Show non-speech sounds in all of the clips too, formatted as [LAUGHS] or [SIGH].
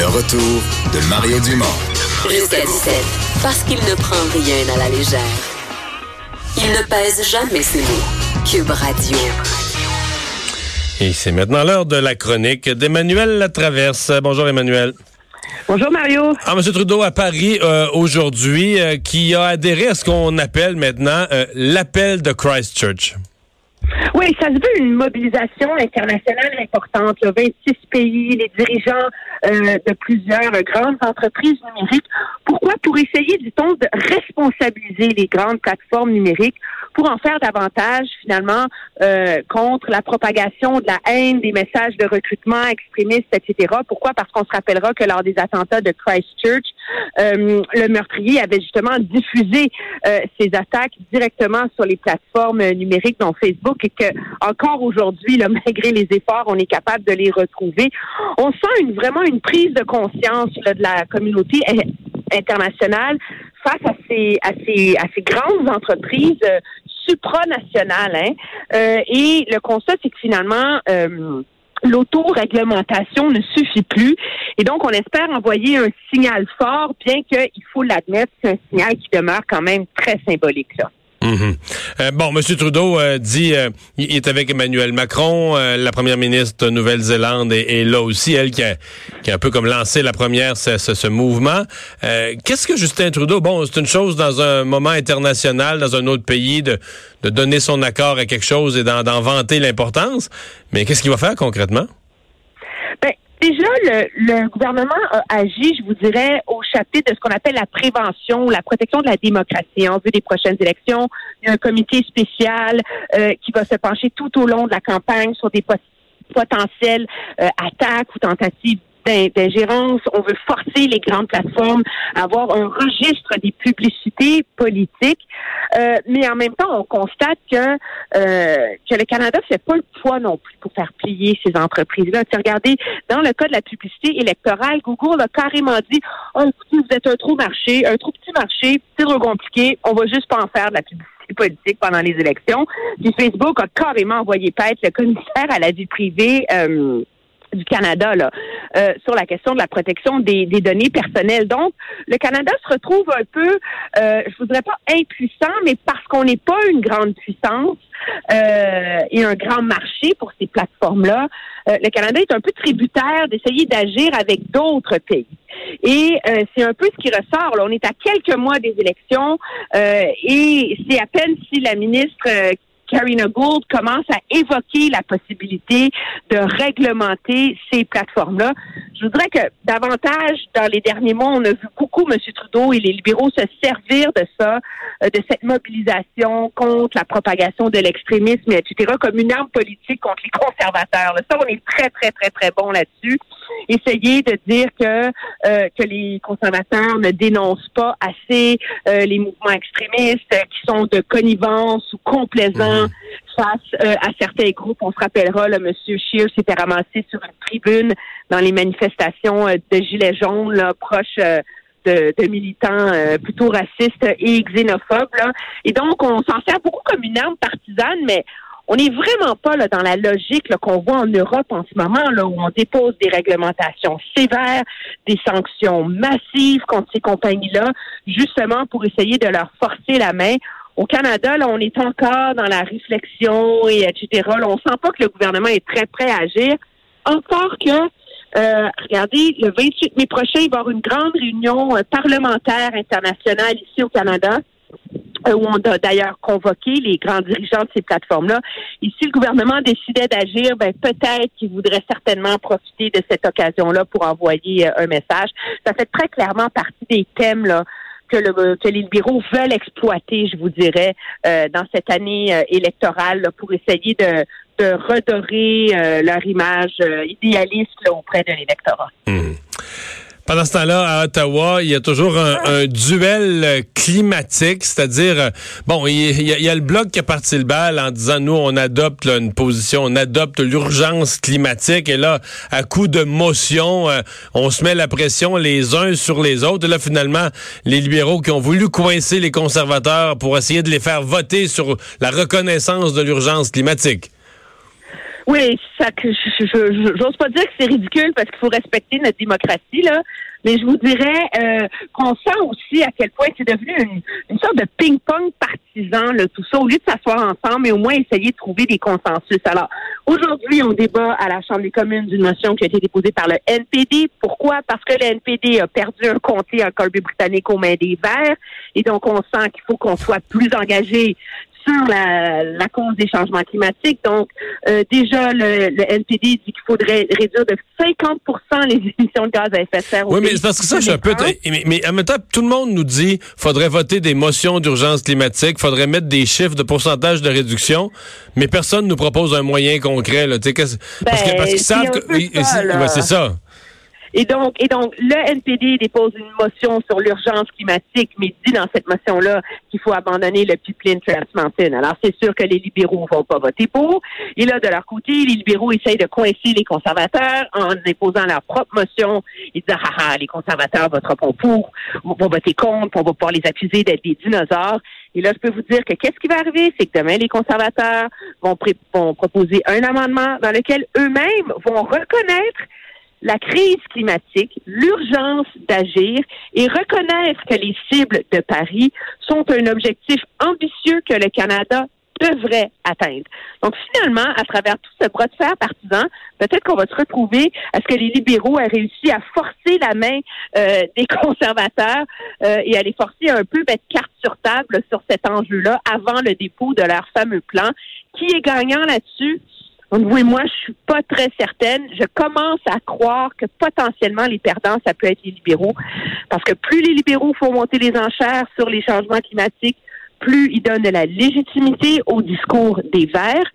Le retour de Mario Dumont. Jusqu'à 17, parce qu'il ne prend rien à la légère. Il ne pèse jamais ses mots. Cube Radio. Et c'est maintenant l'heure de la chronique d'Emmanuel Latraverse. Bonjour Emmanuel. Bonjour Mario. Ah, M. Trudeau à Paris euh, aujourd'hui, euh, qui a adhéré à ce qu'on appelle maintenant euh, l'appel de Christchurch. Oui, ça se veut une mobilisation internationale importante. Là, 26 pays, les dirigeants euh, de plusieurs grandes entreprises numériques. Pourquoi? Pour essayer, dit-on, de responsabiliser les grandes plateformes numériques pour en faire davantage, finalement, euh, contre la propagation de la haine, des messages de recrutement extrémistes, etc. Pourquoi? Parce qu'on se rappellera que lors des attentats de Christchurch, euh, le meurtrier avait justement diffusé euh, ses attaques directement sur les plateformes numériques, dont Facebook, et que encore aujourd'hui, [LAUGHS] malgré les efforts, on est capable de les retrouver. On sent une, vraiment une prise de conscience là, de la communauté internationale face à ces, à ces, à ces grandes entreprises euh, supranationales. Hein. Euh, et le constat, c'est que finalement, euh, l'autoréglementation ne suffit plus. Et donc, on espère envoyer un signal fort, bien qu'il faut l'admettre, c'est un signal qui demeure quand même très symbolique. Là. Mhm. Euh, bon, M. Trudeau euh, dit, euh, il est avec Emmanuel Macron, la première ministre de Nouvelle-Zélande est, là aussi, elle qui a, qui a, un peu comme lancé la première ce, ce, mouvement. Qu'est-ce que Justin Trudeau, bon, c'est une chose dans un moment international, dans un autre pays, de, de donner son accord à quelque chose et d'en vanter l'importance, mais qu'est-ce qu'il va faire concrètement? Déjà, le, gouvernement a agi, je vous dirais, au chapitre de ce qu'on appelle la prévention, la protection de la démocratie en vue des prochaines élections. Il y a un comité spécial euh, qui va se pencher tout au long de la campagne sur des potentielles euh, attaques ou tentatives d'ingérence. On veut forcer les grandes plateformes à avoir un registre des publicités politiques. Euh, mais en même temps, on constate que, euh, que le Canada fait pas le poids non plus pour faire plier ces entreprises-là. Regardez, dans le cas de la publicité électorale, Google a carrément dit oh, vous êtes un trop marché, un trop petit marché, c'est trop compliqué, on va juste pas en faire de la publicité politique pendant les élections. Puis Facebook a carrément envoyé paître le commissaire à la vie privée. Euh, du Canada là, euh, sur la question de la protection des, des, données personnelles. Donc, le Canada se retrouve un peu, euh, je voudrais pas impuissant, mais parce qu'on n'est pas une grande puissance euh, et un grand marché pour ces plateformes-là, euh, le Canada est un peu tributaire d'essayer d'agir avec d'autres pays. Et euh, c'est un peu ce qui ressort. Là. On est à quelques mois des élections et c'est à peine si la ministre Karina Gould commence à évoquer la possibilité de réglementer ces plateformes-là. Je voudrais que davantage, dans les derniers mois, on a vu beaucoup M. Trudeau et les libéraux se servir de ça, euh, de cette mobilisation contre la propagation de l'extrémisme, etc., comme une arme politique contre les conservateurs. Ça, on est très, très, très, très bon là-dessus. Essayer de dire que euh, que les conservateurs ne dénoncent pas assez euh, les mouvements extrémistes, qui sont de connivence ou complaisants face euh, à certains groupes. On se rappellera, le Monsieur Scheer s'était ramassé sur une tribune dans les manifestations euh, de Gilets jaunes, là, proche euh, de, militants plutôt racistes et xénophobes. Et donc, on s'en sert beaucoup comme une arme partisane, mais on n'est vraiment pas là, dans la logique qu'on voit en Europe en ce moment, là, où on dépose des réglementations sévères, des sanctions massives contre ces compagnies-là, justement pour essayer de leur forcer la main. Au Canada, là, on est encore dans la réflexion et etc. Là, on sent pas que le gouvernement est très prêt à agir. Encore que, euh, regardez, le 28 mai prochain, il va y avoir une grande réunion euh, parlementaire internationale ici au Canada où on a d'ailleurs convoqué les grands dirigeants de ces plateformes-là. Et si le gouvernement décidait d'agir, ben peut-être qu'il voudrait certainement profiter de cette occasion-là pour envoyer un message. Ça fait très clairement partie des thèmes là, que, le, que les libéraux veulent exploiter, je vous dirais, euh, dans cette année euh, électorale pour essayer de, de redorer euh, leur image idéaliste auprès de l'électorat. Mmh. Pendant ce temps-là, à Ottawa, il y a toujours un, duel climatique, c'est-à-dire, euh, bon, il y, a, le bloc qui a parti le bal en disant, nous, on adopte une position, on adopte l'urgence climatique, et là, à coup de motion, euh, on se met la pression les uns sur les autres. Et là, finalement, les libéraux qui ont voulu coincer les conservateurs pour essayer de les faire voter sur la reconnaissance de l'urgence climatique. Oui, ça je j'ose pas dire que c'est ridicule parce qu'il faut respecter notre démocratie là, mais je vous dirais euh, qu'on sent aussi à quel point c'est devenu une, une, sorte de ping-pong partisan là, tout ça au lieu de s'asseoir ensemble et au moins essayer de trouver des consensus. Alors aujourd'hui, on débat à la Chambre des communes d'une motion qui a été déposée par le NPD. Pourquoi? Parce que le NPD a perdu un comté en Colombie-Britannique aux mains des Verts et donc on sent qu'il faut qu'on soit plus engagé sur la, la cause des changements climatiques. Donc, euh, déjà, le, le, NPD dit qu'il faudrait réduire de 50% les [LAUGHS] émissions de gaz à effet de serre. Oui, mais parce que ça, je suis un peu... Mais, mais, en même temps, tout le monde nous dit qu'il faudrait voter des motions d'urgence climatique, il faudrait mettre des chiffres de pourcentage de réduction, mais personne ne nous propose un moyen concret. Là, parce, que, parce qu'ils ben, savent que... c'est ça. Et donc, et donc, le NPD dépose une motion sur l'urgence climatique, mais dit dans cette motion-là qu'il faut abandonner le pipeline Trans. Alors, c'est sûr que les libéraux vont pas voter pour. Et là, de leur côté, les libéraux essayent de coincer les conservateurs en déposant leur propre motion. Ils disent, ah, ah, les conservateurs voteront pour, vont voter contre, on va pouvoir les accuser d'être des dinosaures. Et là, je peux vous dire que qu'est-ce qui va arriver, c'est que demain, les conservateurs vont, vont proposer un amendement dans lequel eux-mêmes vont reconnaître la crise climatique, l'urgence d'agir et reconnaître que les cibles de Paris sont un objectif ambitieux que le Canada devrait atteindre. Donc finalement, à travers tout ce bras de fer partisan, peut-être qu'on va se retrouver à ce que les libéraux aient réussi à forcer la main euh, des [LAUGHS] conservateurs euh, et à les forcer un peu mettre carte sur table sur cet enjeu-là avant le dépôt de leur fameux plan. Qui est gagnant là-dessus? Oui, moi, je suis pas très certaine. Je commence à croire que potentiellement les perdants, ça peut être les libéraux, parce que plus les libéraux font monter les enchères sur les changements climatiques, plus ils donnent de la légitimité au discours des Verts,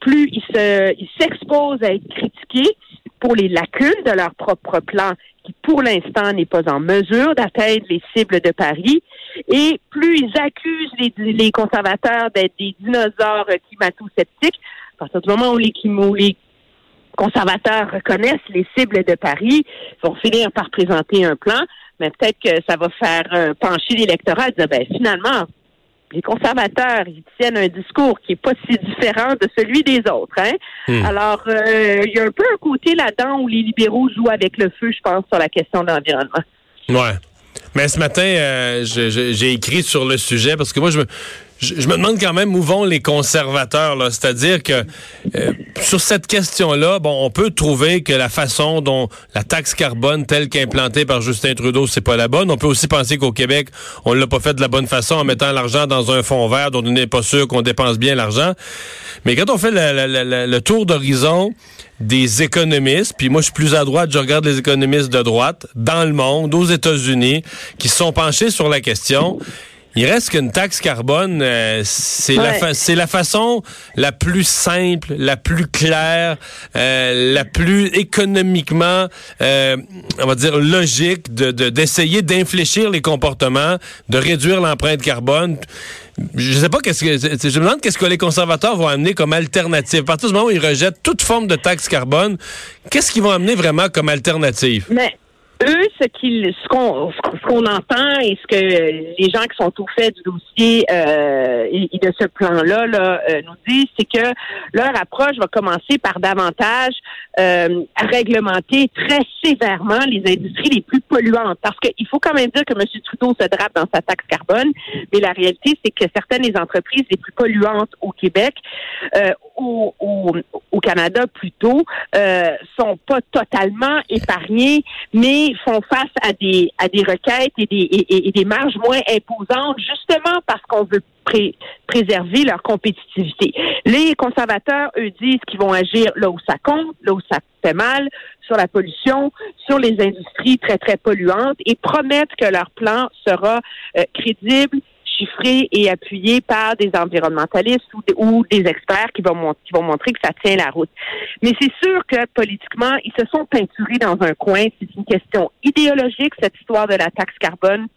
plus ils s'exposent à être critiqués pour les lacunes de leur propre plan qui, pour l'instant, n'est pas en mesure d'atteindre les cibles de Paris, et plus ils accusent les, les conservateurs d'être des dinosaures climato-sceptiques, à partir du moment où les, les conservateurs reconnaissent les cibles de Paris, ils vont finir par présenter un plan, mais peut-être que ça va faire pencher l'électorat et dire, ben, finalement, les conservateurs, ils tiennent un discours qui est pas si différent de celui des autres. Hein? Hmm. Alors, euh, il y a un peu un côté là-dedans où les libéraux jouent avec le feu, je pense, sur la question de l'environnement. Ouais. Mais ce matin, euh, j'ai écrit sur le sujet parce que moi, je me, je, me demande quand même où vont les conservateurs. C'est-à-dire que euh, sur cette question-là, bon, on peut trouver que la façon dont la taxe carbone telle qu'implantée par Justin Trudeau, c'est pas la bonne. On peut aussi penser qu'au Québec, on l'a pas fait de la bonne façon en mettant l'argent dans un fonds vert dont on n'est pas sûr qu'on dépense bien l'argent. Mais quand on fait le tour d'horizon des économistes, puis moi je suis plus à droite, je regarde les économistes de droite dans le monde, aux États-Unis, qui sont penchés sur la question. Il reste qu'une taxe carbone, euh, c'est la c'est la façon la plus simple, la plus claire, euh, la plus économiquement, euh, on va dire logique de d'essayer d'infléchir les comportements, de réduire l'empreinte carbone. Je sais pas qu'est-ce que je me demande qu'est-ce que les conservateurs vont amener comme alternative. À partir du moment où ils rejettent toute forme de taxe carbone, qu'est-ce qu'ils vont amener vraiment comme alternative? Mais eux, ce qu'ils, ce qu'on, ce qu'on entend et ce que les gens qui sont au fait du dossier euh, et, de ce plan-là là, euh, nous disent, c'est que leur approche va commencer par davantage euh, réglementer très sévèrement les industries les plus polluantes. Parce qu'il faut quand même dire que M. Trudeau se drape dans sa taxe carbone, mais la réalité, c'est que certaines des entreprises les plus polluantes au Québec, euh, au, au, Canada plutôt, euh, sont pas totalement épargnées, mais font face à des à des requêtes et des et, des marges moins imposantes, justement parce qu'on veut préserver leur compétitivité. Les conservateurs, eux, disent qu'ils vont agir là où ça compte, là où ça fait mal, sur la pollution, sur les industries très, très polluantes et promettent que leur plan sera euh, crédible, chiffré et appuyé par des environnementalistes ou, des experts qui vont, qui vont montrer que ça tient la route. Mais c'est sûr que politiquement, ils se sont peinturés dans un coin. C'est une question idéologique, cette histoire de la taxe carbone.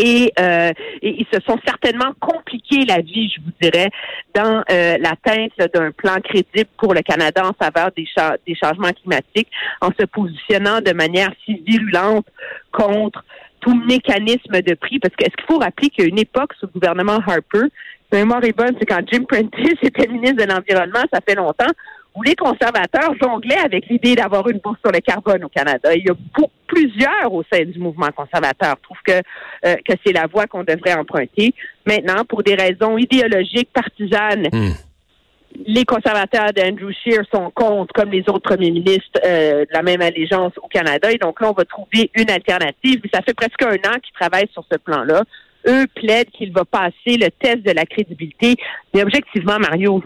Et, euh, ils se sont certainement compliqués la vie, je vous dirais, dans euh, l'atteinte d'un plan crédible pour le Canada en faveur des, des changements climatiques, en se positionnant de manière si virulente contre tout mécanisme de prix. Parce que est-ce qu'il faut rappeler qu'il y a une époque sous le gouvernement Harper, ma mémoire est bonne, c'est quand Jim Prentice [LAUGHS] était ministre de l'Environnement, ça fait longtemps, où les conservateurs jonglaient avec l'idée d'avoir une bourse sur le carbone au Canada. Il y a plusieurs au sein du mouvement conservateur trouvent que, euh, que c'est la voie qu'on devrait emprunter. Maintenant, pour des raisons idéologiques, partisanes, hmm. Les conservateurs d'Andrew Scheer sont contre, comme les autres premiers ministres euh, de la même allégeance au Canada. Et donc là, on va trouver une alternative. Ça fait presque un an qu'ils travaillent sur ce plan-là. Eux plaident qu'il va passer le test de la crédibilité. Mais objectivement, Mario,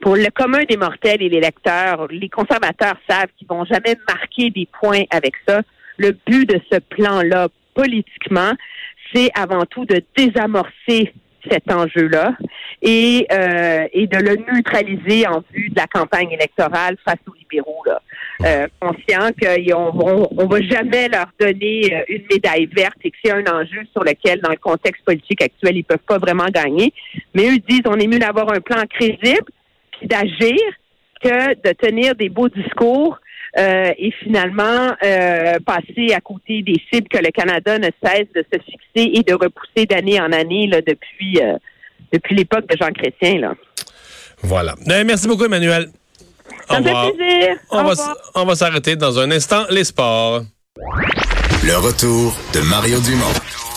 pour le commun des mortels et les lecteurs, les conservateurs savent qu'ils vont jamais marquer des points avec ça. Le but de ce plan-là, politiquement, c'est avant tout de désamorcer cet enjeu-là et, euh, et de le neutraliser en vue de la campagne électorale face aux libéraux. Là. Euh, conscient qu'on on, va jamais leur donner euh, une médaille verte et que c'est un enjeu sur lequel, dans le contexte politique actuel, ils peuvent pas vraiment gagner. Mais eux disent on est mieux d'avoir un plan crédible d'agir que de tenir des beaux discours euh, et finalement euh, passer à côté des cibles que le Canada ne cesse de se fixer et de repousser d'année en année là, depuis euh, depuis l'époque de Jean Chrétien. Là. Voilà. merci beaucoup, Emmanuel. Ça me fait plaisir. On va, on va s'arrêter dans un instant. Les sports. Le retour de Mario Dumont.